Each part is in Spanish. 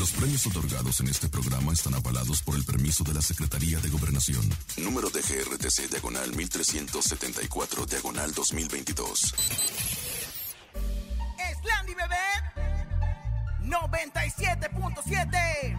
Los premios otorgados en este programa están avalados por el permiso de la Secretaría de Gobernación. Número de GRTC Diagonal 1374 Diagonal 2022. Landy Bebé 97.7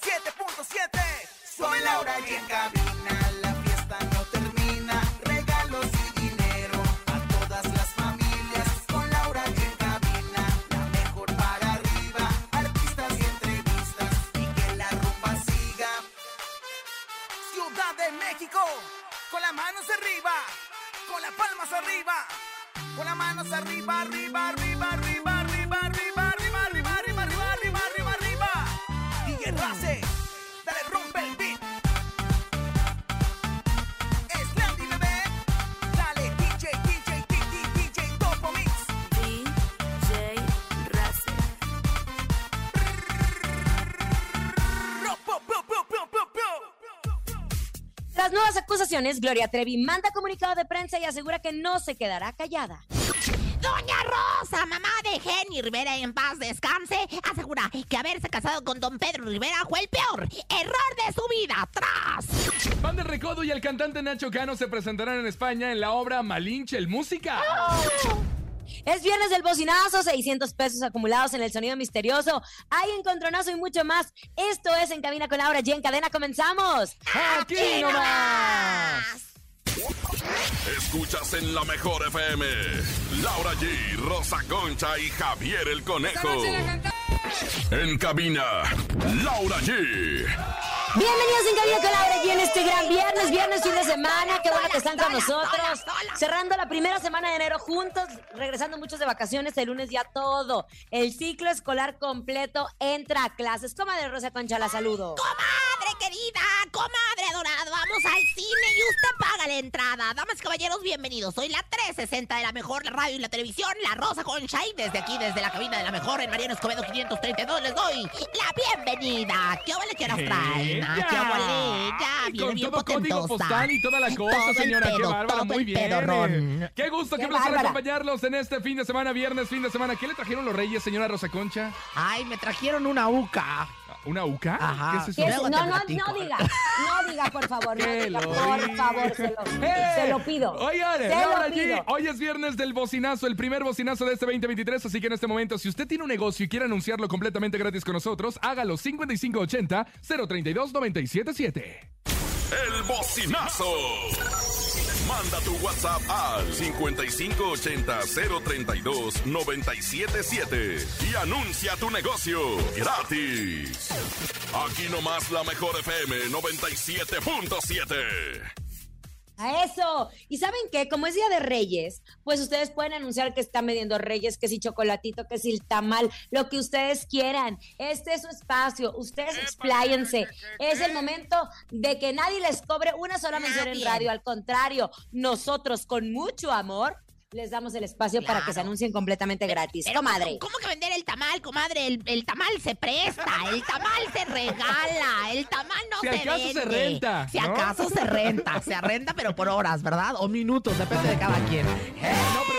97.7 Soy Laura y en cabina La Gloria Trevi manda comunicado de prensa y asegura que no se quedará callada. Doña Rosa, mamá de Jenny Rivera en paz descanse, asegura que haberse casado con don Pedro Rivera fue el peor error de su vida. ¡Tras! Van de Recodo y el cantante Nacho Cano se presentarán en España en la obra Malinche el Música. Es viernes del bocinazo, 600 pesos acumulados en el sonido misterioso. Hay encontronazo y mucho más. Esto es En Cabina con Laura y en cadena comenzamos. ¡Aquí nomás! Escuchas en la mejor FM. Laura G, Rosa Concha y Javier el Conejo. En cabina, Laura G. Bienvenidos en Cabina con Laura y en este gran viernes, viernes fin de semana. Qué bueno que están con nosotros. Cerrando la primera semana de enero juntos, regresando muchos de vacaciones. El lunes ya todo. El ciclo escolar completo entra a clases. Comadre Rosa Concha, la saludo. Comadre querida, comadre adorada, vamos al cine y usted paga la entrada. Damas y caballeros, bienvenidos. Soy la 360 de la mejor la radio y la televisión, la Rosa Concha, y desde aquí, desde la cabina de la mejor en Mariano Escobedo 532, les doy la bienvenida. ¿Qué vale que nos traen? Ah, ¿Qué vale? Ya, Con bien todo código potentosa. postal y toda la cosa, Todo señora. Qué pedo, bárbara, todo muy bien. Qué gusto, qué, Qué placer bárbara. acompañarlos en este fin de semana, viernes, fin de semana. ¿Qué le trajeron los reyes, señora Rosa Concha? Ay, me trajeron una uca. ¿Una uca? Ajá. ¿Qué es eso? ¿Qué es? Luego No, no, no diga. No diga, por favor. No diga, por favor, se lo, se lo pido. Oigan, se Laura lo G, pido. hoy es viernes del bocinazo, el primer bocinazo de este 2023, así que en este momento, si usted tiene un negocio y quiere anunciarlo completamente gratis con nosotros, hágalo 5580-032-977. El bocinazo. Manda tu WhatsApp al 5580-032-977 y anuncia tu negocio gratis. Aquí nomás la mejor FM 97.7. A eso. ¿Y saben qué? Como es Día de Reyes, pues ustedes pueden anunciar que están vendiendo Reyes, que si chocolatito, que si el tamal, lo que ustedes quieran. Este es su espacio. Ustedes expláyense. Es el momento de que nadie les cobre una sola mención en radio. Al contrario, nosotros con mucho amor les damos el espacio para que se anuncien completamente gratis. Pero Comadre. ¿cómo, cómo que vender el tamal, comadre? El, el tamal se presta, el tamal se regala, el tamal no Si se acaso se renta, Si ¿no? acaso se renta, se renta, pero por horas, ¿verdad? O minutos, depende de cada quien. No,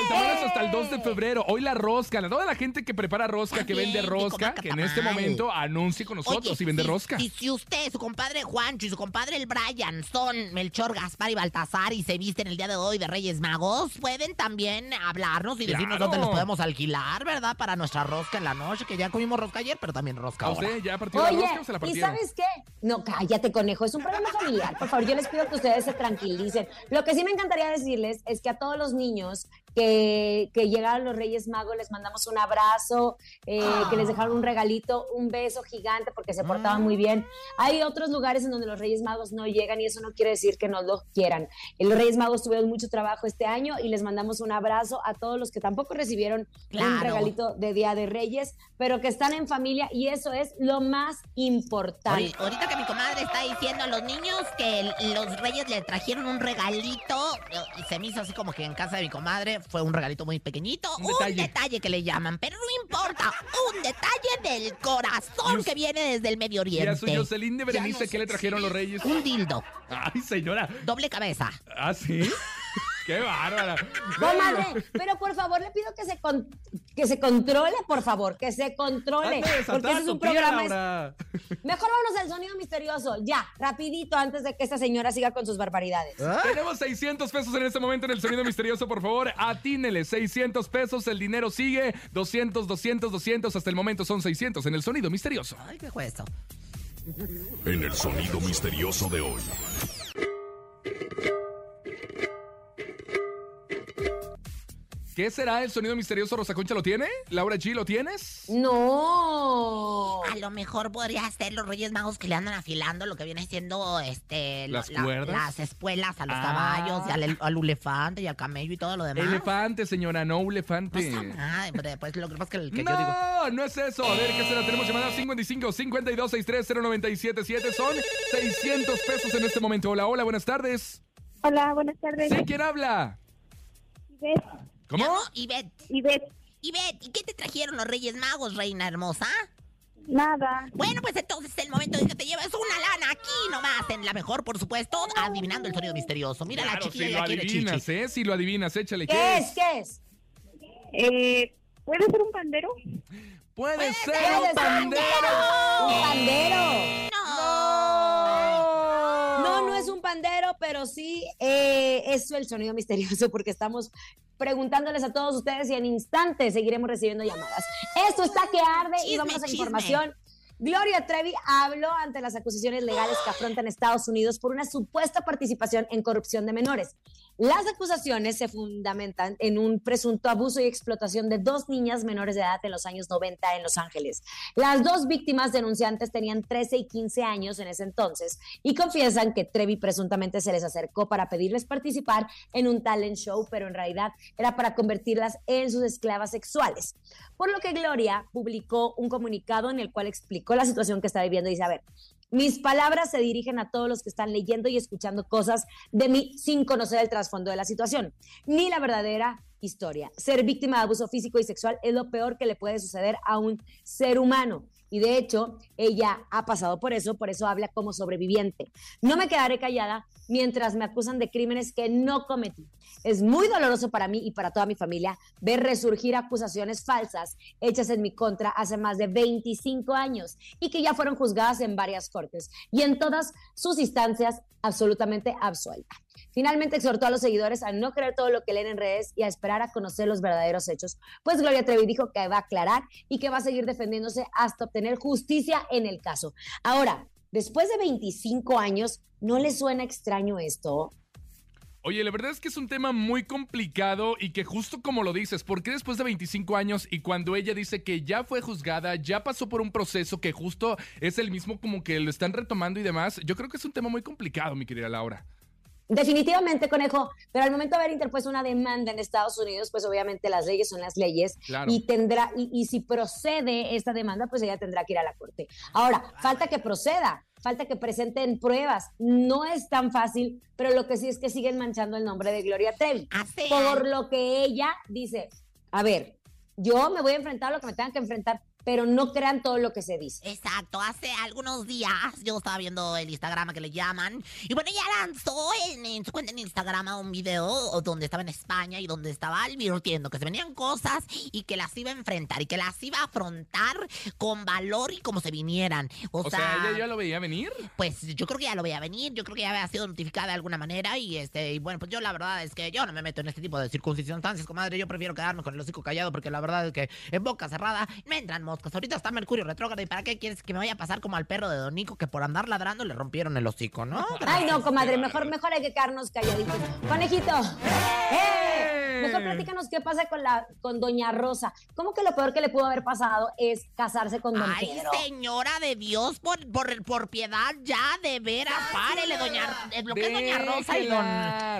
el 2 de febrero. Hoy la rosca, la- toda la gente que prepara rosca, que vende rosca, que en este momento anuncie con nosotros Oye, y vende si- rosca. Si, si usted, su compadre Juancho y su compadre el Brian son Melchor, Gaspar y Baltasar y se visten el día de hoy de Reyes Magos, pueden también hablarnos y decirnos Claro. dónde los podemos alquilar, ¿verdad? Para nuestra rosca en la noche, que ya comimos rosca ayer, pero también rosca ¿A ahora. usted ya partió la rosca o se la ¿y partieron? sabes qué? No, cállate, conejo, es un problema familiar. Por favor, yo les pido que ustedes se tranquilicen. Lo que sí me encantaría decirles es que a todos los niños que, que llegaron los Reyes Magos les mandamos un abrazo, eh, que les dejaron un regalito, un beso gigante porque se portaban muy bien. Hay otros lugares en donde los Reyes Magos no llegan y eso no quiere decir que no lo quieran. Eh, Los Reyes Magos tuvieron mucho trabajo este año y les mandamos un abrazo a todos los que tampoco recibieron Claro. un regalito de Día de Reyes, pero que están en familia y eso es lo más importante. Ahori- Ahorita que mi comadre está diciendo a los niños que los reyes le trajeron un regalito y se me hizo así como que en casa de mi comadre fue un regalito muy pequeñito, Un un detalle. detalle, que le llaman, pero no importa, un detalle del corazón que viene desde el Medio Y a Oriente. su Jocelyn de Ya Berenice, no ¿qué le trajeron los reyes? Un dildo, Ay, señora. doble cabeza. ¿Ah, sí? ¡Qué bárbara! Comadre, pero por favor le pido que se con- que se controle, por favor, que se controle, porque ese es un programa. Laura. Mejor vámonos al sonido misterioso, ya, rapidito, antes de que esta señora siga con sus barbaridades. Tenemos 600 pesos en este momento en el sonido misterioso, por favor, atínele, 600 pesos, el dinero sigue, 200, 200, 200, hasta el momento son 600 en el sonido misterioso. Ay, qué esto. En el sonido misterioso de hoy. ¿Qué será el sonido misterioso? ¿Rosa Concha lo tiene? ¿Laura G lo tienes? No. A lo mejor podría ser los Reyes Magos que le andan afilando lo que viene siendo este lo- ¿Las cuerdas? las espuelas a los Ah. caballos, y al, al elefante y al camello y todo lo demás. Elefante, señora, no No elefante. pero después lo que pasa es que, el que yo digo. No, no es eso. A ver, ¿qué será? Tenemos llamada 55 52 63 0977. Son 600 pesos en este momento. Hola, hola, buenas tardes. Hola, buenas tardes. Sí, ¿quién habla? Ivette, ¿Cómo? Ivette. Ivette, Ivette, ¿y qué te trajeron los Reyes Magos, reina hermosa? nada. Bueno, pues entonces es el momento de que te lleves una lana aquí nomás, en la mejor, por supuesto, adivinando el sonido misterioso. Mira la chiquilla si lo quiere adivinas, chichi. ¿eh? Si lo adivinas, échale. ¿Qué es? ¿Qué es? Eh, ¿Puede ser un pandero? Puede ser ¿Qué un pandero. ¡Un pandero! No. No, no es un pandero, pero sí eh, es el sonido misterioso porque estamos preguntándoles a todos ustedes y en instantes seguiremos recibiendo llamadas. Esto está que arde y vamos a chisme. información. Gloria Trevi habló ante las acusaciones legales que afrontan Estados Unidos por una supuesta participación en corrupción de menores. Las acusaciones se fundamentan en un presunto abuso y explotación de dos niñas menores de edad en los años 90 en Los Ángeles. Las dos víctimas denunciantes tenían 13 y 15 años en ese entonces y confiesan que Trevi presuntamente se les acercó para pedirles participar en un talent show, pero en realidad era para convertirlas en sus esclavas sexuales. Por lo que Gloria publicó un comunicado en el cual explicó la situación que está viviendo y dice, a ver, mis palabras se dirigen a todos los que están leyendo y escuchando cosas de mí sin conocer el trasfondo de la situación, ni la verdadera historia. Ser víctima de abuso físico y sexual es lo peor que le puede suceder a un ser humano. Y de hecho, ella ha pasado por eso, por eso habla como sobreviviente. No me quedaré callada mientras me acusan de crímenes que no cometí. Es muy doloroso para mí y para toda mi familia ver resurgir acusaciones falsas hechas en mi contra hace más de 25 años y que ya fueron juzgadas en varias cortes y en todas sus instancias absolutamente absuelta. Finalmente exhortó a los seguidores a no creer todo lo que leen en redes y a esperar a conocer los verdaderos hechos, pues Gloria Trevi dijo que va a aclarar y que va a seguir defendiéndose hasta obtener justicia en el caso. Ahora, después de 25 años, ¿no le suena extraño esto? Oye, la verdad es que es un tema muy complicado y que justo como lo dices, ¿por qué después de 25 años y cuando ella dice que ya fue juzgada, ya pasó por un proceso que justo es el mismo como que lo están retomando y demás? Yo creo que es un tema muy complicado, mi querida Laura. Definitivamente, conejo, pero al momento de haber interpuesto una demanda en Estados Unidos, pues obviamente las leyes son las leyes Claro. y tendrá, y, y si procede esta demanda, pues ella tendrá que ir a la corte. Ahora, falta que proceda, falta que presenten pruebas. No es tan fácil, pero lo que sí es que siguen manchando el nombre de Gloria Trevi. Por lo que ella dice, a ver, yo me voy a enfrentar a lo que me tengan que enfrentar, pero no crean todo lo que se dice. Exacto, hace algunos días yo estaba viendo el Instagram que le llaman y bueno, ella lanzó en, en su cuenta en Instagram un video donde estaba en España y donde estaba advirtiendo que se venían cosas y que las iba a enfrentar y que las iba a afrontar con valor y como se vinieran. O, O sea, ella ya lo veía venir. pues yo creo que ya lo veía venir, yo creo que ya había sido notificada de alguna manera y este y bueno, pues yo la verdad es que yo no me meto en este tipo de circunstancias, comadre, yo prefiero quedarme con el hocico callado porque la verdad es que en boca cerrada me entran moscas. Ahorita está Mercurio retrógrado y para qué quieres que me vaya a pasar como al perro de Don Nico que por andar ladrando le rompieron el hocico, ¿no? Ay, no, comadre, mejor, mejor hay que quedarnos calladitos. Conejito, ¡eh! Mejor platícanos qué pasa con la con Doña Rosa. ¿Cómo que lo peor que le pudo haber pasado es casarse con Don Ay, Pedro? señora de Dios, por, por, por piedad ya, de veras, párele, doña, eh, lo que es doña Rosa y don...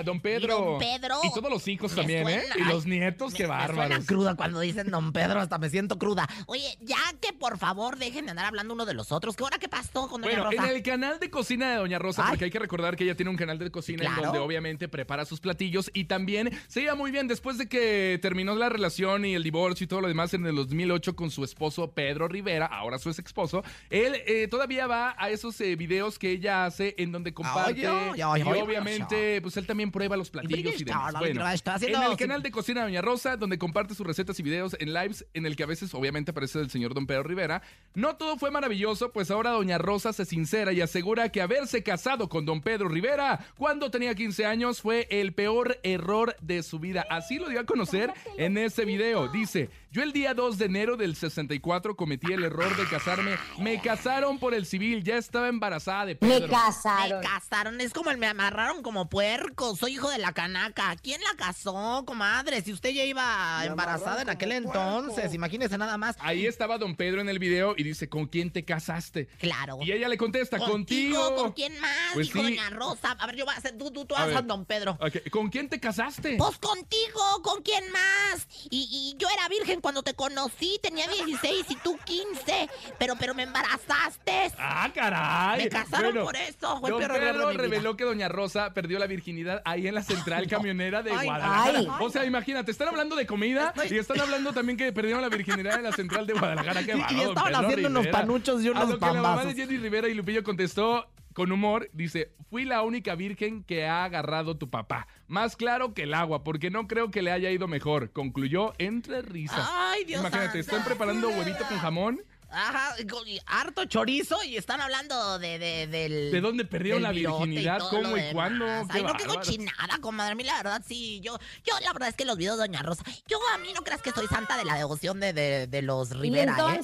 Don Pedro. y don Pedro. Y todos los hijos también, ¿eh? Y los nietos, Me- qué me suena bárbaros. cruda cuando dicen don Pedro, hasta me siento cruda. Oye, ya que por favor dejen de andar hablando uno de los otros. ¿Qué hora qué pasó con doña Bueno, en el canal de cocina de Doña Rosa, Ay. porque hay que recordar que ella tiene un canal de cocina en donde obviamente prepara sus platillos y también se iba muy bien después de que terminó la relación y el divorcio y todo lo demás en el 2008 con su esposo Pedro Rivera, ahora su ex esposo. Él eh, todavía va a esos eh, videos que ella hace en donde comparte y obviamente pues él también prueba los platillos y demás. Bueno, en el canal de Cocina de Doña Rosa, donde comparte sus recetas y videos en lives, en el que a veces obviamente aparece el señor Don Pedro Rivera. No todo fue maravilloso, pues ahora Doña Rosa se sincera y asegura que haberse casado con Don Pedro Rivera cuando tenía 15 años fue el peor error de su vida. Así lo dio a conocer en ese video. Dice, yo el día 2 de enero del 64 cometí el error de casarme. Me casaron por el civil, ya estaba embarazada de Me Pedro. casaron. Me casaron, es como el me amarraron como puerco, soy hijo de la canaca. ¿Quién la casó, comadre? Si usted ya iba embarazada en aquel entonces, imagínese nada más. Ahí estaba Don Pedro en el video y dice, ¿con quién te casaste? Claro. Y ella le contesta, contigo. ¿Con quién más? Pues sí. doña Rosa. A ver, yo voy a hacer, tú, tú, tú A haz a ver. don Pedro. ¿Con quién te casaste? Pues contigo, ¿con quién más? Y, y yo era virgen cuando te conocí, tenía 16 y tú 15, pero, pero me embarazaste. ¡Ah, caray! Me casaron Bueno, por eso, fue el Don peor de Pedro vida. reveló que Doña Rosa perdió la virginidad ahí en la central camionera de Ay, Guadalajara. ay. O sea, imagínate, están hablando de comida y están hablando también que perdieron la virginidad en la central de Guadalajara. Qué Y- estaban haciendo unos Rivera. panuchos y A unos lo que la mamá de. Jenny Rivera y Lupillo contestó con humor, dice, fui la única virgen que ha agarrado tu papá. Más claro que el agua, porque no creo que le haya ido mejor. Concluyó entre risas. Ay, Dios Imagínate, están preparando huevito con jamón. Ajá, y y harto chorizo y están hablando de, de, del... ¿De dónde perdieron la y virginidad? todo ¿Cómo y demás. cuándo? Qué Ay, no, qué cochinada, comadre. A mí la verdad sí, yo, yo la verdad es que los videos de Doña Rosa, yo a mí no creas que soy santa de la devoción de, de, de los Y Rivera, ¿eh?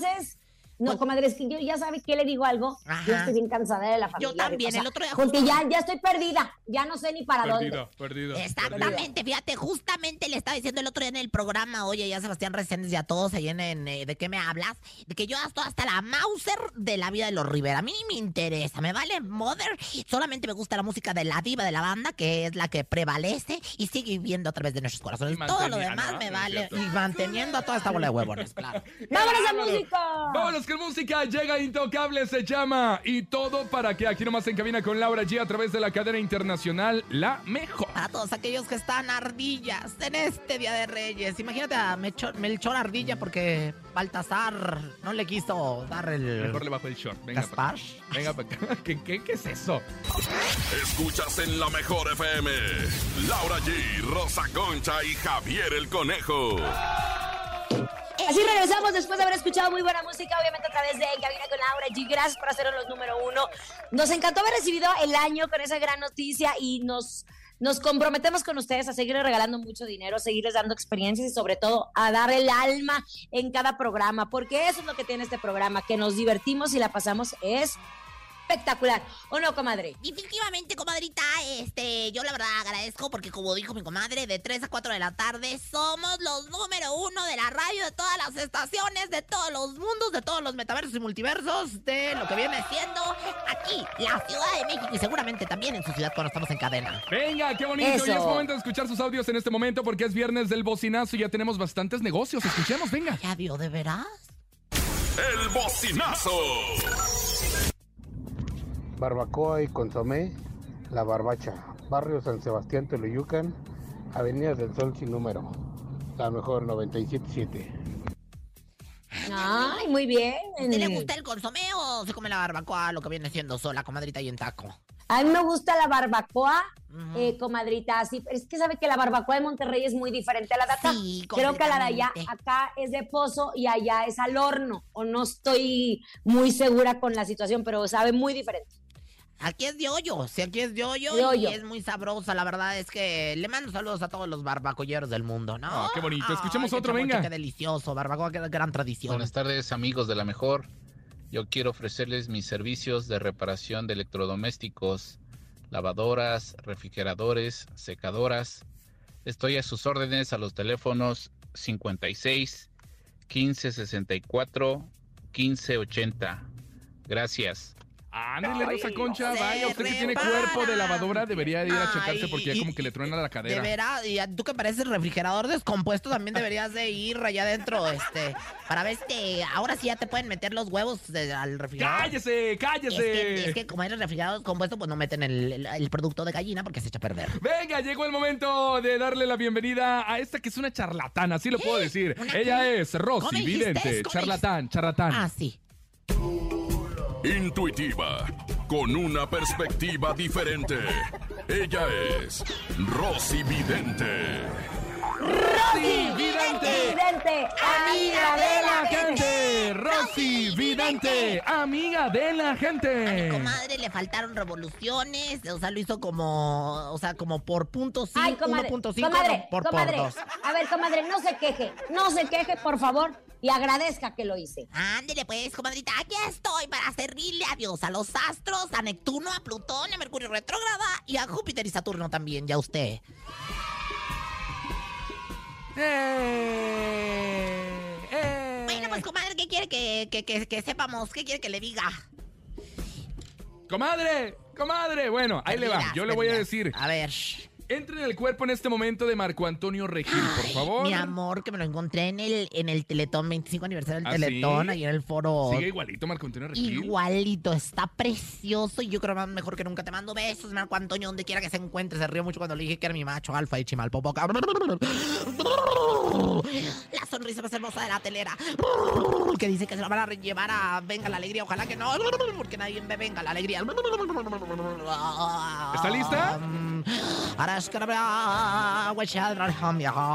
No, comadre, es que yo ya sabe que le digo algo. Ajá. Yo estoy bien cansada de la familia. Yo también, el otro día Porque ya, ya estoy perdida. Ya no sé ni para dónde. Perdido, perdido. Exactamente, fíjate, justamente le estaba diciendo el otro día en el programa, oye, ya Sebastián Reséndez y a todos ahí en, en, eh, ¿de qué me hablas? De que yo estoy hasta la Mauser de la vida de los Rivera. A mí ni me interesa, me vale Mother. Solamente me gusta la música de la diva de la banda, que es la que prevalece y sigue viviendo a través de nuestros corazones. Y Todo lo demás no, me vale. Y manteniendo a toda esta bola de huevones, claro. ¡Vámonos a música! Vámonos con música, llega Intocable, se llama. Y todo para que aquí nomás en cabina con Laura G a través de la cadena internacional La Mejor. Para todos aquellos que están ardillas en este Día de Reyes. Imagínate a Mecho- Melchor Ardilla porque Baltasar no le quiso dar el... Mejor le bajo el short. Venga para acá. Venga para acá. ¿Qué, qué, qué es eso? Escuchas en la mejor FM. Laura G, Rosa Concha y Javier el Conejo. Así regresamos después de haber escuchado muy buena música, obviamente a través de Cabina con Laura G. Gracias por hacernos los número uno. Nos encantó haber recibido el año con esa gran noticia y nos, nos comprometemos con ustedes a seguirles regalando mucho dinero, seguirles dando experiencias y sobre todo a dar el alma en cada programa, porque eso es lo que tiene este programa, que nos divertimos y la pasamos es espectacular. ¿O no, comadre? Definitivamente, comadrita, este, yo la verdad agradezco porque como dijo mi comadre, de 3 a 4 de la tarde somos los número uno de la radio, de todas las estaciones, de todos los mundos, de todos los metaversos y multiversos, de lo que viene siendo aquí, la Ciudad de México y seguramente también en su ciudad cuando estamos en cadena. Venga, qué bonito. Eso. Y es momento de escuchar sus audios en este momento porque es viernes del bocinazo y ya tenemos bastantes negocios. Escuchemos, venga. ¿Ya vio de veras? El bocinazo. Barbacoa y consomé, La Barbacha, Barrio San Sebastián, Teloyucan, Avenida del Sol sin número, la mejor 977. Ay, muy bien. ¿A usted le gusta el consomé o se come la barbacoa, lo que viene siendo sola, comadrita y en taco? A mí me gusta la barbacoa, eh, comadrita, sí, pero es que sabe que la barbacoa de Monterrey es muy diferente a la de acá. Sí, Creo que la de allá, acá es de pozo y allá es al horno. O no estoy muy segura con la situación, pero sabe muy diferente. Aquí es de hoyo, sí, aquí es de hoyo, De hoyo. y es muy sabrosa. La verdad es que le mando saludos a todos los barbacoyeros del mundo, ¿no? Ah, qué bonito. Escuchemos Ay, otro, chamoche, venga. Qué delicioso, barbacoa, qué gran tradición. Buenas tardes amigos de la mejor. Yo quiero ofrecerles mis servicios de reparación de electrodomésticos, lavadoras, refrigeradores, secadoras. Estoy a sus órdenes a los teléfonos 56 15 64 15 80. Gracias. Ándale, Rosa Concha, vaya, usted que tiene cuerpo de lavadora debería de ir a checarse Ay, porque ya y- como que le truena la De cadera. veras, y tú que pareces refrigerador descompuesto, también deberías de ir allá adentro, este, para ver este, ahora sí ya te pueden meter los huevos de- al refrigerador. ¡Cállese, Es cállese! que, es que como eres refrigerador descompuesto, pues no meten el, el- el producto de gallina porque se echa a perder. Venga, llegó el momento de darle la bienvenida a esta que es una charlatana, así lo puedo decir. ¿Una Ella qué? es ¿Cómo Rosy? Vidente, ¿Cómo charlatán, charlatán. Ah, sí. Intuitiva, con una perspectiva diferente. Ella es Rosy Vidente. Rosy Vidente, Vidente, amiga de la gente. Rosy Vidente, amiga de la gente. Comadre, le faltaron revoluciones, o sea, lo hizo como, o sea, como por punto Ay, cinco, comadre, 1.5, comadre, no, por, comadre. por dos. A ver, comadre, no se queje, no se queje, por favor, y agradezca que lo hice. Ándele pues, comadrita, aquí estoy para servirle a Dios, a los astros, a Neptuno, a Plutón, a Mercurio retrógrada y a Júpiter y Saturno también, ya usted. Eh, eh. Bueno, pues, comadre, ¿qué quiere que, que, que, que sepamos? ¿Qué quiere que le diga? Comadre, comadre. Bueno, ahí le va. Perdidas, Yo le voy a decir. A ver. Entre en el cuerpo en este momento de Marco Antonio Regil, por favor. Mi amor, que me lo encontré en el, en el Teletón, 25 aniversario del ¿Ah, Teletón, sí? ahí en el foro. Sigue igualito Marco Antonio Regil. Igualito, está precioso y yo creo más mejor que nunca. Te mando besos, Marco Antonio, donde quiera que se encuentre. Se río mucho cuando le dije que era mi macho alfa y chimalpopoca. La sonrisa más hermosa de la telera. Que dice que se la van a llevar a Venga la Alegría. Ojalá que no, porque nadie ve Venga la Alegría. ¿Está lista? Lista.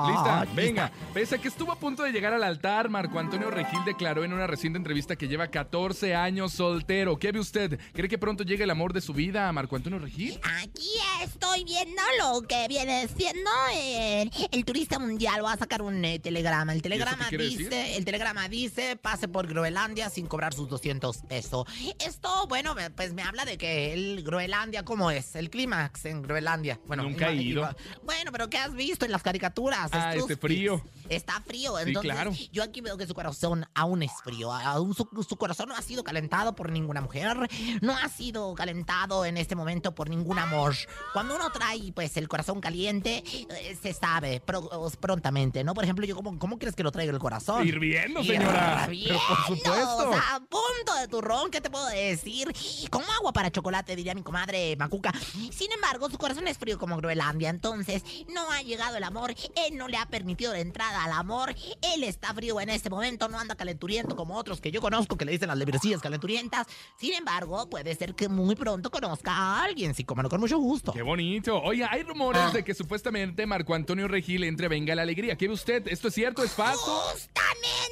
Lista, venga. Pese a que estuvo a punto de llegar al altar, Marco Antonio Regil declaró en una reciente entrevista que lleva 14 años soltero. ¿Qué ve usted? ¿Cree que pronto llegue el amor de su vida a Marco Antonio Regil? Aquí estoy viendo lo que viene siendo eh, el turista mundial. Voy a sacar un eh, telegrama. El telegrama dice, decir? el telegrama dice, pase por Groenlandia sin cobrar sus 200 pesos. Esto, bueno, pues me habla de que el Groenlandia, ¿cómo es? El clímax en Groenlandia. Bueno, Nunca ido. Bueno, pero ¿qué has visto en las caricaturas? Ah, este frío. Está frío, Sí, entonces claro. yo aquí veo que su corazón aún es frío. Aún su, su corazón no ha sido calentado por ninguna mujer. No ha sido calentado en este momento por ningún amor. Cuando uno trae pues el corazón caliente, eh, se sabe pro- prontamente, ¿no? Por ejemplo, yo ¿cómo, cómo crees que lo traigo el corazón? Hirviendo, señora. Hirviendo, por supuesto. o sea, a punto de turrón, ¿qué te puedo decir? Como agua para chocolate, diría mi comadre Macuca. Sin embargo, su corazón es frío como Groenlandia, entonces no ha llegado el amor. Él no le ha permitido la entrada al amor. Él está frío en este momento, no anda calenturiento como otros que yo conozco que le dicen las librecillas calenturientas. Sin embargo, puede ser que muy pronto conozca a alguien, sí, como no, con mucho gusto. Qué bonito. Oye, hay rumores de que supuestamente Marco Antonio Regil entre Venga la Alegría. ¿Qué ve usted? ¿Esto es cierto? ¿Es falso? Justamente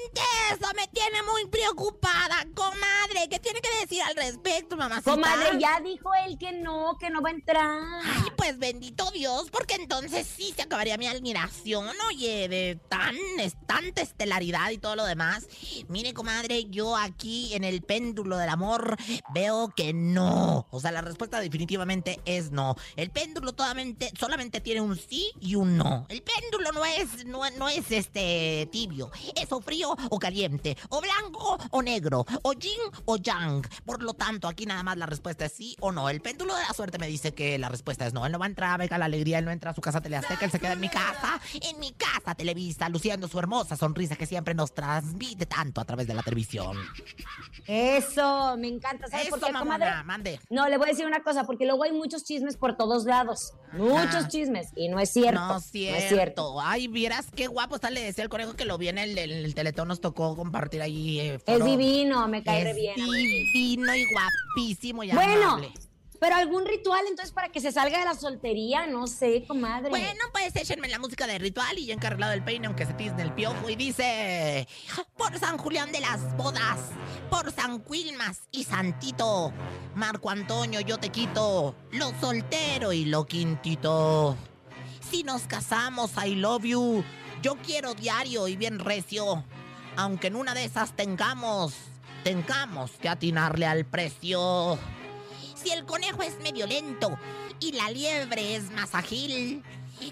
eso me tiene muy preocupada, comadre. ¿Qué tiene que decir al respecto, mamacita? Comadre, ya dijo él que no, que no va a entrar. Ay, pues bendito Dios, porque entonces sí se acabaría mi admiración, oye, de tan, es- tanta estelaridad y todo lo demás. Mire, comadre, yo aquí en el péndulo del amor veo que no. O sea, la respuesta definitivamente es no. El péndulo solamente, solamente tiene un sí y un no. El péndulo no es, no, no es este tibio. Es o frío o caliente, o blanco o negro, o yin o yang. Por lo tanto, aquí nada más la respuesta es sí o no. El péndulo de la suerte me dice que la respuesta es no. Él no va a entrar a Venga la Alegría, él no entra a su casa Teleazteca, él se queda en mi casa, en mi casa Televisa, luciendo su hermosa sonrisa que siempre nos transmite tanto a través de la televisión. Eso, me encanta. ¿Sabes Eso, por qué, mamona, comadre? mande. No, le voy a decir una cosa, porque luego hay muchos chismes por todos lados. Muchos Ah. chismes. Y no es cierto. No es cierto. Ay, vieras qué guapo está, le decía el conejo que lo vi en el, en el teletón nos tocó compartir ahí. eh, Es divino, me cae re Es bien. divino y guapísimo y Bueno, amable. pero algún ritual entonces para que se salga de la soltería, no sé, comadre. Bueno, pues échenme la música de ritual y yo encarrilado el peine, aunque se tizne el piojo. Y dice: Por San Julián de las bodas, por San Quilmas y Santito, Marco Antonio, yo te quito lo soltero y lo quintito. Si nos casamos, I love you. Yo quiero diario y bien recio. Aunque en una de esas tengamos, tengamos que atinarle al precio. Si el conejo es medio lento y la liebre es más ágil,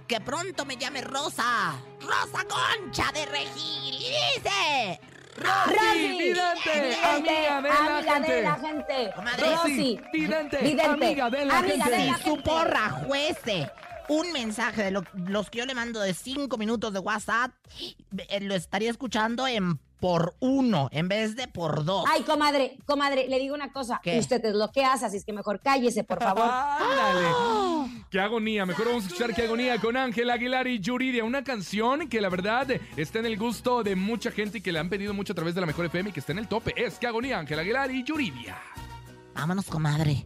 que pronto me llame Rosa, Rosa Concha de Regil. Y dice, Rosy, vidente, vidente, amiga de la amiga gente. de la gente. Comadre. Rosy, vidente, vidente, amiga de la amiga gente. de la si su porra juece un mensaje de lo- los que yo le mando de cinco minutos de WhatsApp, eh, lo estaría escuchando en por uno en vez de por dos. Ay, comadre, comadre, le digo una cosa. ¿Qué? Usted es lo que hace, así es que mejor cállese, por favor. Ándale. Qué agonía. Mejor vamos a escuchar Qué agonía con Ángel Aguilar y Yuridia. Una canción que la verdad está en el gusto de mucha gente y que le han pedido mucho a través de la Mejor FM y que está en el tope. Es Qué agonía, Ángel Aguilar y Yuridia. Vámonos, comadre.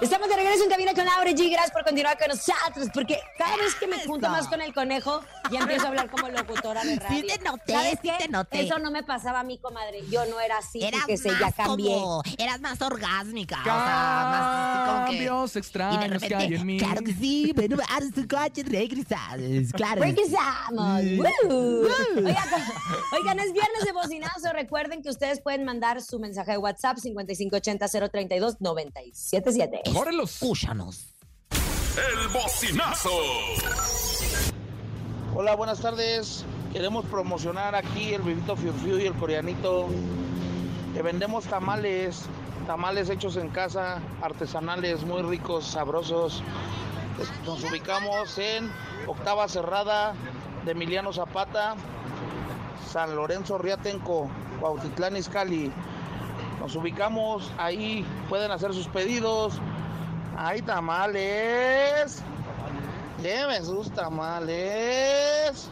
Estamos de regreso en cabina con Laura G. Gracias por continuar con nosotros, porque cada vez que me junto más con el conejo, ya empiezo a hablar como locutora de radio. Sí te noté, ¿Sabes sí te noté. Eso no me pasaba a mí, comadre. Yo no era así, Eras fíjese, más ya cambié. como, eras más orgásmica, o sea, más así como que... Cambios Y de extraños que hay en mí. claro que sí, bueno, a su coche regresamos, claro. Regresamos. Woo. Oigan, oigan, es viernes de bocinazo. Recuerden que ustedes pueden mandar su mensaje de WhatsApp 5580-032-977. ¡Córrelos! Escúchanos. El bocinazo. Hola, buenas tardes. Queremos promocionar aquí el Vivito Fiu Fiu y el Coreanito. Que vendemos tamales, tamales hechos en casa, artesanales, muy ricos, sabrosos. Nos ubicamos en Octava Cerrada de Emiliano Zapata, San Lorenzo Riatenco, Cuautitlán Izcalli. Nos ubicamos ahí, pueden hacer sus pedidos. Hay tamales. Lleven sus tamales.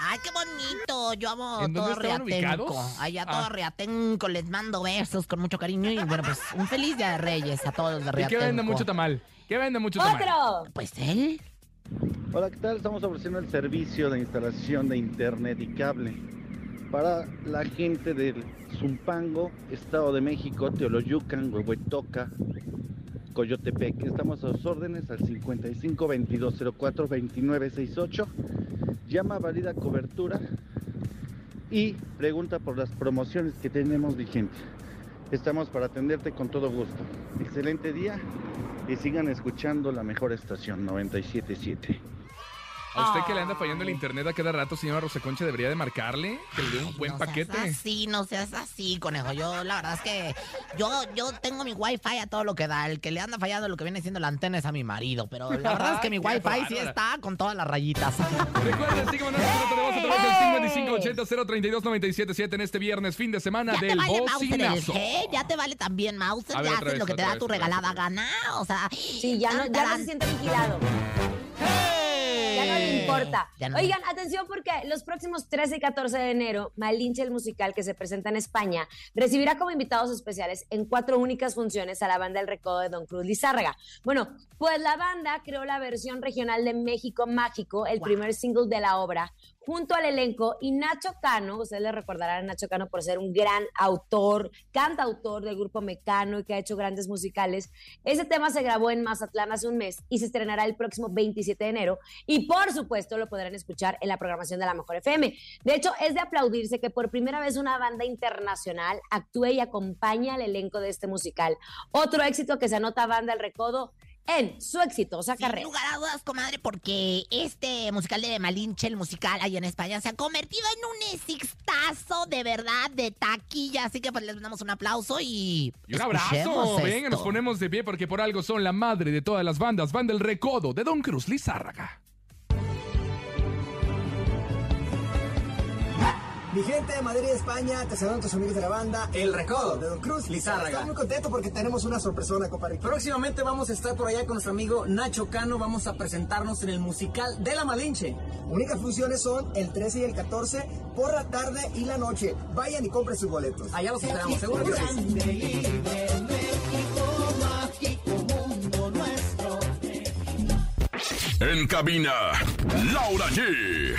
Ay, qué bonito. Yo amo ¿En todo Riatenco. Allá Ah. todo Riatenco. Les mando besos con mucho cariño. Y bueno, pues un feliz día de Reyes a todos los de ¿Y Riatenco. qué vende mucho tamal? ¿Qué vende mucho tamal? ¡Otro! Pues él. Hola, ¿qué tal? Estamos ofreciendo el servicio de instalación de internet y cable para la gente del Zumpango, Estado de México, Teoloyucan, Huehuetoca, Coyotepec. Estamos a sus órdenes al 55 22 04 29 68. Llama válida cobertura y pregunta por las promociones que tenemos vigentes. Estamos para atenderte con todo gusto. Excelente día y sigan escuchando la mejor estación 977. A usted que le anda fallando el internet a cada rato, señora Rosa Concha, debería de marcarle que le dé un buen no paquete. Seas así, no seas así, conejo. Yo, la verdad es que yo, yo tengo mi wifi a todo lo que da. El que le anda fallando lo que viene siendo la antena es a mi marido. Pero la verdad es que mi wifi sí está con todas las rayitas. Mandando su nota de voz a través del 5580-032-977 en este viernes, fin de semana Ya te del vale Mauser. G, ya te vale también Mauser, ver, ya haces vez, lo que te da vez, tu regalada gana, o sea... Sí, ya no, ya no se siente vigilado. Importa. No. Oigan, atención porque los próximos 13 y 14 de enero, Malinche el musical que se presenta en España recibirá como invitados especiales en cuatro únicas funciones a la banda El Recodo de Don Cruz Lizárraga. Bueno, pues la banda creó la versión regional de México Mágico, el primer single de la obra, junto al elenco y Nacho Cano, ustedes le recordarán a Nacho Cano por ser un gran autor, cantautor del grupo Mecano y que ha hecho grandes musicales. Ese tema se grabó en Mazatlán hace un mes y se estrenará el próximo 27 de enero y por supuesto lo podrán escuchar en la programación de la Mejor FM. De hecho, es de aplaudirse que por primera vez una banda internacional actúe y acompañe al elenco de este musical. Otro éxito que se anota Banda El Recodo en su exitosa Sin carrera. lugar a dudas, comadre, porque este musical de Malinche, el musical ahí en España, se ha convertido en un exitazo de verdad, de taquilla. Así que pues les damos un aplauso y. Y un abrazo. Venga, nos ponemos de pie porque por algo son la madre de todas las bandas. Van del Recodo de Don Cruz Lizárraga. Mi gente de Madrid, España, te saludan tus amigos de la banda El Recodo de Don Cruz Lizárraga. Estoy muy contento porque tenemos una sorpresona, compadre. Próximamente vamos a estar por allá con nuestro amigo Nacho Cano. Vamos a presentarnos en el musical de La Malinche. Únicas funciones son el 13 y el 14 por la tarde y la noche. Vayan y compren sus boletos. Allá los esperamos, seguro que sí. En cabina, Laura G.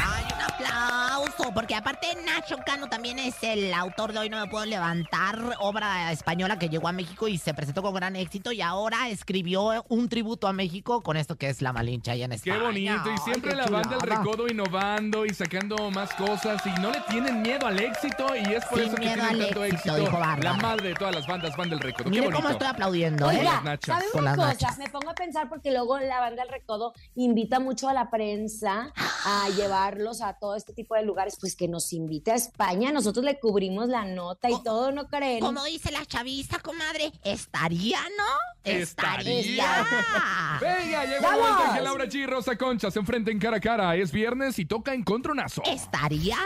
Aplauso, porque aparte Nacho Cano también es el autor de Hoy No Me Puedo Levantar, obra española que llegó a México y se presentó con gran éxito y ahora escribió un tributo a México con esto que es La Malincha allá en Qué España. bonito. Y siempre Ay, qué la banda del. Recodo innovando y sacando más cosas. Y no le tienen miedo al éxito. Y es por Sin eso que tienen tanto éxito, éxito. dijo Bárbara. La madre de todas las bandas, Van del Recodo. Qué bonito. cómo estoy aplaudiendo, ¿eh? Oiga, nachas. ¿sabe Con una las cosa? nachas. Me pongo a pensar porque luego la banda del Recodo invita mucho a la prensa a llevarlos a todo este tipo de lugares, pues que nos invite a España. Nosotros le cubrimos la nota y Oh, todo, ¿no creen? Como dice la chaviza, comadre, estaría, ¿no? Estaría. Venga, llegó el ¡Vamos! momento en que Laura G y Rosa Concha se enfrenten cara a cara. Es viernes y toca encontronazo. ¿Estaría?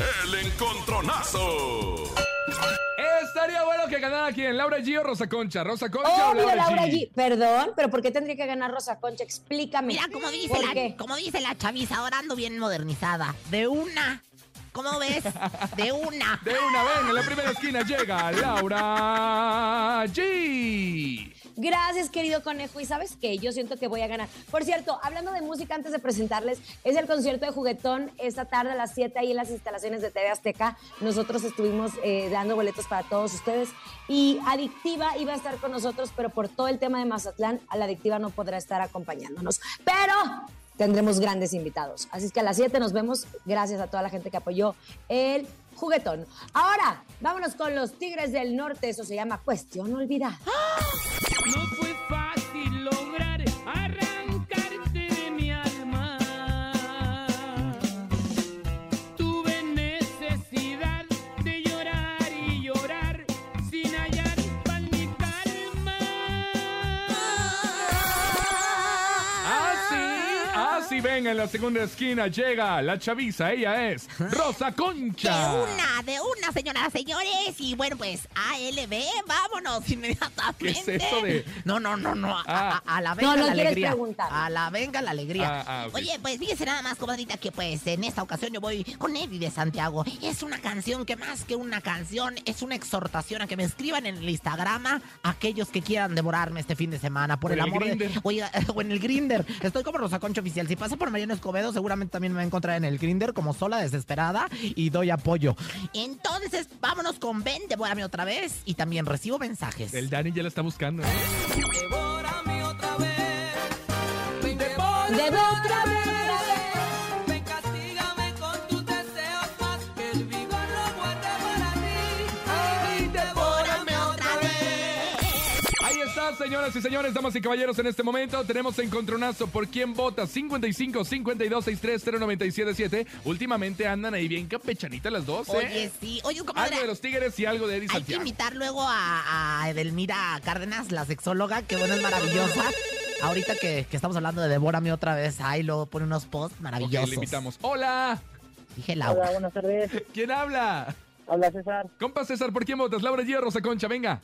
El encontronazo. Estaría bueno que ganara quién, Laura G o Rosa Concha. Rosa Concha o Laura, Laura G. G. Perdón, pero ¿por qué tendría que ganar Rosa Concha? Explícame. Mira, como dice, ¿Por la, qué? como dice la chaviza, ahora ando bien modernizada. De una. ¿Cómo ves? De una. De una vez, en la primera esquina llega Laura G. Gracias, querido conejo. Y sabes qué, yo siento que voy a ganar. Por cierto, hablando de música, antes de presentarles, es el concierto de juguetón esta tarde a las 7 ahí en las instalaciones de TV Azteca. Nosotros estuvimos eh, dando boletos para todos ustedes. Y Adictiva iba a estar con nosotros, pero por todo el tema de Mazatlán, a la Adictiva no podrá estar acompañándonos. Pero tendremos grandes invitados. Así que a las 7 nos vemos. Gracias a toda la gente que apoyó el juguetón. Ahora, vámonos con los Tigres del Norte. Eso se llama Cuestión Olvidada. No venga, en la segunda esquina llega la chaviza. Ella es Rosa Concha. De una, de una, señoras, señores. Y bueno, pues ALB, vámonos inmediatamente. ¿Qué es eso de- No, no, no, no. A, Ah. a- a la venga No, no la alegría. preguntar. A la venga la alegría. Ah, ah. Oye, pues fíjese nada más, comadrita, que pues en esta ocasión yo voy con Eddie de Santiago. Es una canción que más que una canción, es una exhortación a que me escriban en el Instagram aquellos que quieran devorarme este fin de semana. Por O el amor de. Oiga, o en el Grinder. Estoy como Rosa Concha Oficial. Si pasa por Mariano Escobedo, seguramente también me va a encontrar en el Grinder como sola, desesperada y doy apoyo. Entonces, vámonos con Ben, devórame otra vez. Y también recibo mensajes. El Dani ya la está buscando. ¿eh? Devórame otra vez. Ven, De otra vez. Señoras y señores, damas y caballeros, en este momento tenemos encontronazo por quién vota 55 52 63 0977. Últimamente andan ahí bien campechanitas las dos, ¿eh? Oye, sí. Oye, comadre. Algo de los Tigres y algo de Eddie Hay que invitar luego a, a Edelmira Cárdenas, la sexóloga, que bueno, es maravillosa. Ahorita que, que estamos hablando de Devórame otra vez, ahí luego pone unos posts Ok, maravillosos. le invitamos. ¡Hola! Dije Laura. buenas tardes. ¿Quién habla? Habla César, Compa César, ¿por quién votas? Laura G Rosa Concha, venga.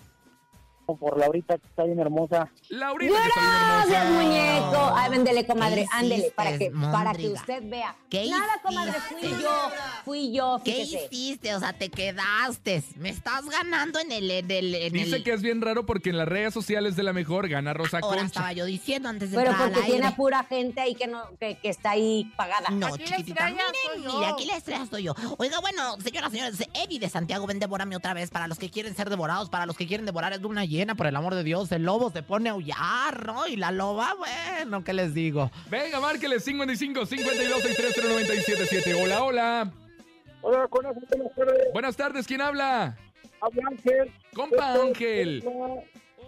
Por Laurita, que está bien hermosa. Laurita, que está bien Gracias, hermosa. muñeco. Ay, véndele, comadre, ¿Qué ándele, para que, para que usted vea. ¿Qué Nada, comadre, fui yo, fui yo, ¿Qué hiciste? O sea, te quedaste. Me estás ganando en el... En el, en Dice el- que es bien raro porque en las redes sociales de la mejor gana Rosa Ahora Concha. estaba yo diciendo antes de Pero entrar porque al tiene a pura gente ahí que, no, que, que está ahí pagada. No, chiquitita, miren, mira, aquí la estrella estoy yo. Oiga, bueno, señoras, señores, Eddie de Santiago, ven, devórame otra vez. Para los que quieren ser devorados, para los que quieren devorar es de una llena, por el amor de Dios. El lobo se pone a aullar, ¿no? Y la loba, bueno, ¿qué les digo? Venga, márquele 55 52 63 0977. Hola, hola. Hola, buenas tardes. Buenas tardes, ¿quién habla? Habla Ángel. Compa Ángel.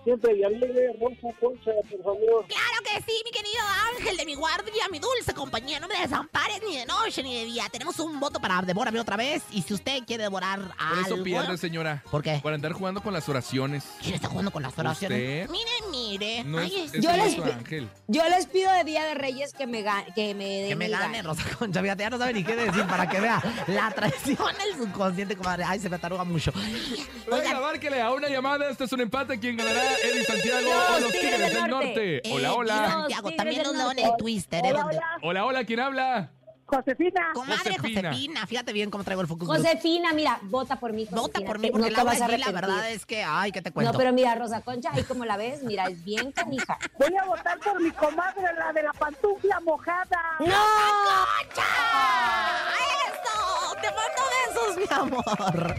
Siempre y alegre, Rosa Concha, por favor. Claro que sí, mi querido ángel de mi guardia, mi dulce compañía. No me desampares ni de noche ni de día. Tenemos un voto para devórame otra vez. Y si usted quiere devorar Por eso pierde, señora. ¿Por qué? Por andar jugando con las oraciones. ¿Quién está jugando con las oraciones? ¿Usted? Mire, mire. No Ay, es es- Yo el les- ángel. Yo les pido de Día de Reyes que me, que me den Que me el gane. Rosa Concha. Fíjate, ya no sabe ni qué decir para que vea la traición del subconsciente, comadre. Ay, se me ataruga mucho. Oiga, márquele a una llamada. Este es un empate. ¿Quién ganará? Eddie Santiago Los o los Tigres Tigres del del Norte. Norte. Eh, Hola, hola. Santiago, Los también los del leones Norte. Twister. ¿eh? Hola, hola. Hola, hola. ¿Quién habla? Josefina. Comadre Josefina. Josefina. fíjate bien cómo traigo el focus group. Josefina, mira, vota por mí. Vota Josefina, por mí que porque no te Laura vas a la verdad es que, ay, ¿qué te cuento? No, pero mira, Rosa Concha, ahí como la ves, mira, es bien canija. Voy a votar por mi comadre, la de la pantufla mojada. ¡No! ¡Eso! ¡Te mando besos, mi amor!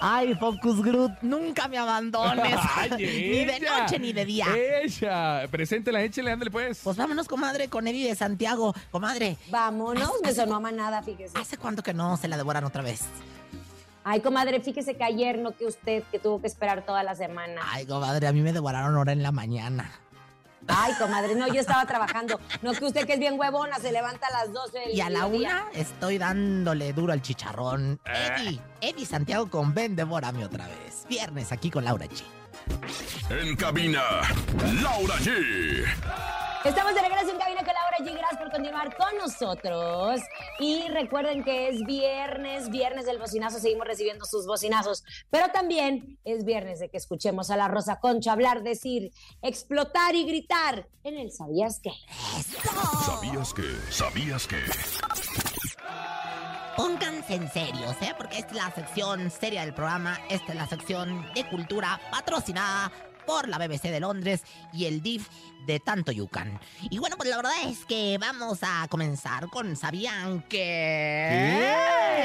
Ay, Focus Group, nunca me abandones. Ay, Ni de noche ni de día. Ella. Preséntela, échele, ándale pues. Pues vámonos, comadre, con Eddie de Santiago. Comadre, Vámonos, me sonó a manada, fíjese. ¿hace cuánto que no se la devoran otra vez? Ay, comadre, fíjese que ayer no que usted, que tuvo que esperar toda la semana. Ay, comadre, a mí me devoraron ahora en la mañana. Ay, comadre, no, yo estaba trabajando. No que usted que es bien huevona, se levanta a las 12 del Y a la una estoy dándole duro al chicharrón. Eddie, Eddie Santiago con Ven, devórame otra vez. Viernes aquí con Laura G. En cabina, Laura G. Estamos de regreso en cabina con Laura G. Gracias por continuar con nosotros. Y recuerden que es viernes, viernes del bocinazo. Seguimos recibiendo sus bocinazos. Pero también es viernes de que escuchemos a la Rosa Concha hablar, decir, explotar y gritar en el ¿Sabías qué? ¿Sabías que? ¿Sabías que? Pónganse en serios, ¿eh? Porque esta es la sección seria del programa. Esta es la sección de cultura patrocinada por la BBC de Londres y el DIF de Tanto Yucan. Y bueno, pues la verdad es que vamos a comenzar con ¿Sabían que?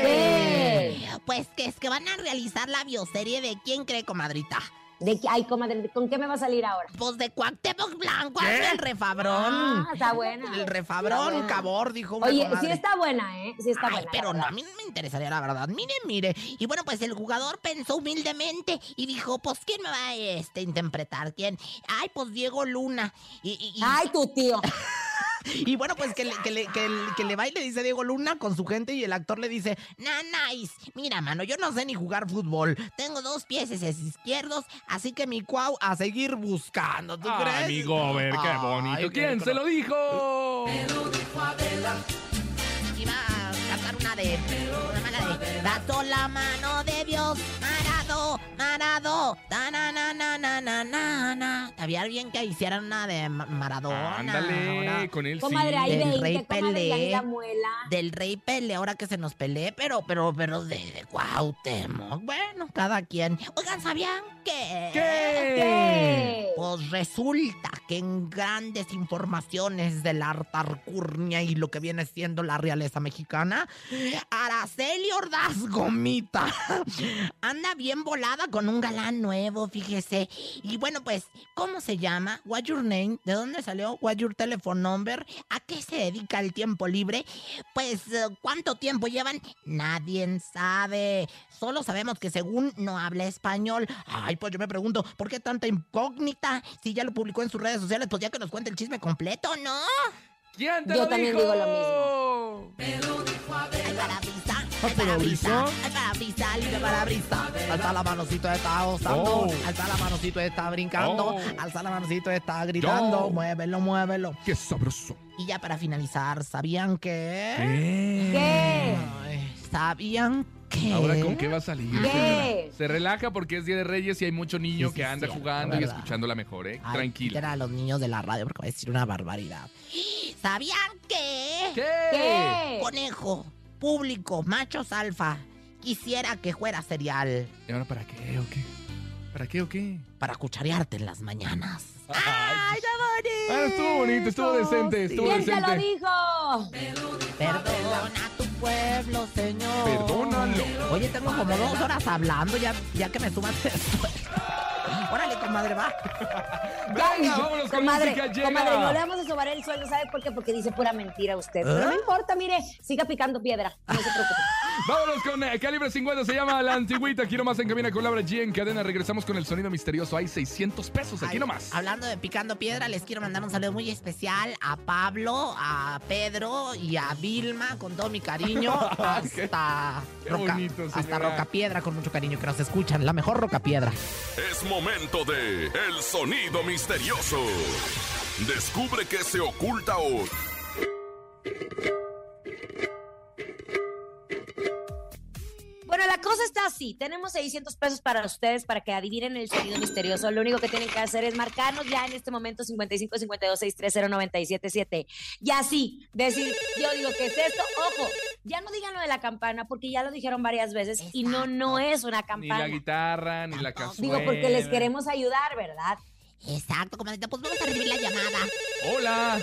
¿Qué? Pues que es que van a realizar la bioserie de ¿Quién cree, comadrita? De que, ay, comadre, ¿con qué me va a salir ahora? Pues de Cuauhtémoc Blanco, el refabrón. Ah, está buena. El refabrón, buena. cabor, dijo Oye, comadre. sí está buena, ¿eh? Sí está Ay, buena. pero no, a mí no me interesaría la verdad. Mire, mire. Y bueno, pues el jugador pensó humildemente y dijo, pues, ¿quién me va a este, interpretar? ¿Quién? Ay, pues Diego Luna. Y, y- y- Ay, tu tío. y bueno, pues que le, que, le, que, le- que le va y le dice Diego Luna con su gente y el actor le dice, Nanais, mira, mano, yo no sé ni jugar fútbol. Tengo dos pies izquierdos, así que mi cuau a seguir buscando. ¿Tú Ay, crees? mi Gober, qué bonito. ¿Quién se lo dijo? Iba a cantar una de. Una mala de. Dato la mano de Dios, marado, na na na na na na na. Estaría bien que hicieran una de Ma- Maradona. Ándale, ahora. con él Comadre, sí. ahí Del 20, Rey Pelé. Del rey Pele, ahora que se nos pelee, pero, pero, pero de, de Cuauhtémoc. Bueno, cada quien. Oigan, ¿sabían que? ¿Qué? Pues resulta que en grandes informaciones de la artarcurnia y lo que viene siendo la realeza mexicana, Araceli Ordaz Gomita anda bien volada con un galán nuevo, fíjese. Y bueno, pues, ¿cómo se llama? What's your name? ¿De dónde salió? What's your telephone number? ¿A qué se dedica el tiempo libre? Pues, eh, ¿cuánto tiempo llevan? Nadie sabe. Solo sabemos que según no habla español. Ay, pues yo me pregunto, ¿por qué tanta incógnita? Si ya lo publicó en sus redes sociales, pues ya que nos cuente el chisme completo, ¿no? ¿Quién te Yo lo también dijo? digo Ay, parabrisa, ¿Ah, ay, parabrisa? parabrisa, ay, parabrisa, libre parabrisa. Alza la manocito, está gozando. Oh. Alza la manocito, está brincando. Oh. Alza la manocito, está gritando. Yo. Muévelo, muévelo. Qué sabroso. Y ya para finalizar, ¿sabían que? ¿Qué? ¿Qué? Ay, ¿Sabían que? Ahora con qué va a salir. ¿Qué? señora? Se relaja porque es Día de Reyes y hay mucho niño Sí, sí, que anda cierto, jugando y verdad. escuchando la mejor, ¿eh? Ay, Tranquila. quiten a los niños de la radio porque va a decir una barbaridad. ¿Sabían que? ¿Qué? ¿Qué? Conejo, público, machos alfa, quisiera que fuera cereal ¿Y ahora para qué o qué? ¿Para qué o qué? para cucharearte en las mañanas. Ay, qué bonito! Ah, estuvo bonito, estuvo decente, estuvo ¿Quién se lo decente. dijo? Perdona a tu pueblo, Señor. Perdónalo. Oye, tengo como dos horas hablando, ya, ya que me subas después. Comadre, va. Venga, vámonos con comadre, música, llega. comadre, no le vamos a sobar el sueldo, ¿sabe por qué? Porque dice pura mentira usted. Pero no importa, mire, siga picando piedra, no se preocupe. Vámonos con eh, Calibre 50, se llama La Antigüita. Aquí nomás en cabina con Laura G en cadena. Regresamos con el sonido misterioso. Hay 600 pesos, aquí Ay, nomás. Hablando de picando piedra, les quiero mandar un saludo muy especial a Pablo, a Pedro y a Vilma con todo mi cariño. Hasta, qué Roca, bonito, hasta. Roca Piedra con mucho cariño que nos escuchan. La mejor Roca Piedra. Es momento de El Sonido Misterioso. Descubre qué se oculta hoy. Cosa está así. Tenemos 600 pesos para ustedes para que adivinen el sonido misterioso. Lo único que tienen que hacer es marcarnos ya en este momento 55 52 630 977 Y así, decir, yo digo, ¿qué es esto? Ojo, ya no digan lo de la campana porque ya lo dijeron varias veces y no, no es una Ni la campana. guitarra, ni la cazuela. Digo, porque les queremos ayudar, ¿verdad? Exacto, comadrita. Pues vamos a recibir la llamada. Hola.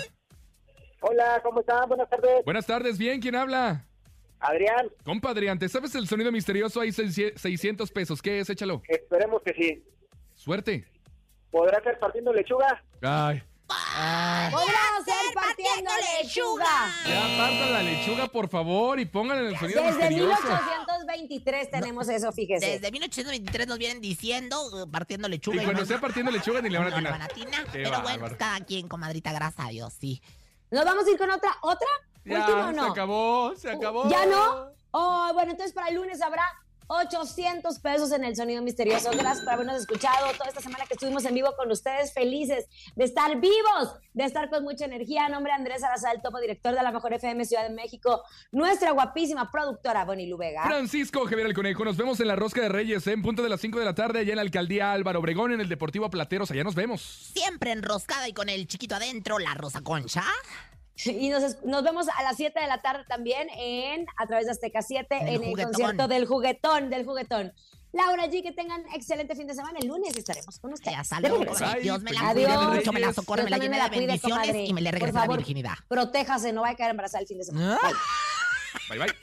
Hola, ¿cómo están? Buenas tardes. Buenas tardes, bien, ¿quién habla? Adrián, Compa Adrián, ¿te sabes el sonido misterioso? Hay 600 pesos. ¿Qué es? Échalo. esperemos que sí. Suerte. ¿Podrá ser partiendo lechuga? Ay. Podrá ser partiendo lechuga. Ya apartan la lechuga, por favor, y pónganle el sonido Desde misterioso. 1823 tenemos eso, fíjese. Desde 1823 nos vienen diciendo, eh, partiendo lechuga. Y cuando no- sea partiendo lechuga, ni le van a no atinar. Qué Pero bueno, cada quien, comadrita, gracias a Dios, sí. ¿Nos vamos a ir con otra? ¿Otra? Ya, ¿Última o no? se acabó, se acabó. ¿Ya no? Oh, bueno, entonces para el lunes habrá 800 pesos en el sonido misterioso. Gracias por habernos escuchado toda esta semana que estuvimos en vivo con ustedes, felices de estar vivos, de estar con mucha energía. Nombre Andrés Arasal, topo director de la Mejor FM Ciudad de México, nuestra guapísima productora Bonnie Lubega. Francisco Javier el Conejo, nos vemos en la Rosca de Reyes, ¿eh? en punto de las 5 de la tarde, allá en la Alcaldía Álvaro Obregón, en el Deportivo Plateros, allá nos vemos. Siempre enroscada y con el chiquito adentro, la Rosa Concha. Y nos, nos vemos a las 7 de la tarde también en a través de Azteca 7 El en el juguetón. concierto del juguetón, del juguetón. Laura G, que tengan excelente fin de semana. El lunes estaremos con ustedes. De luego. regreso. Dios me la Adiós. mucho, me la socorre, me la llene de cuide, bendiciones comadre. y me le regrese la virginidad. Protéjase, no vaya a caer embarazada el fin de semana. Bye. Bye, bye.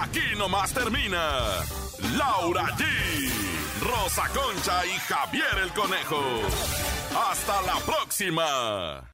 Aquí nomás termina Laura G, Rosa Concha y Javier el Conejo. Hasta la próxima.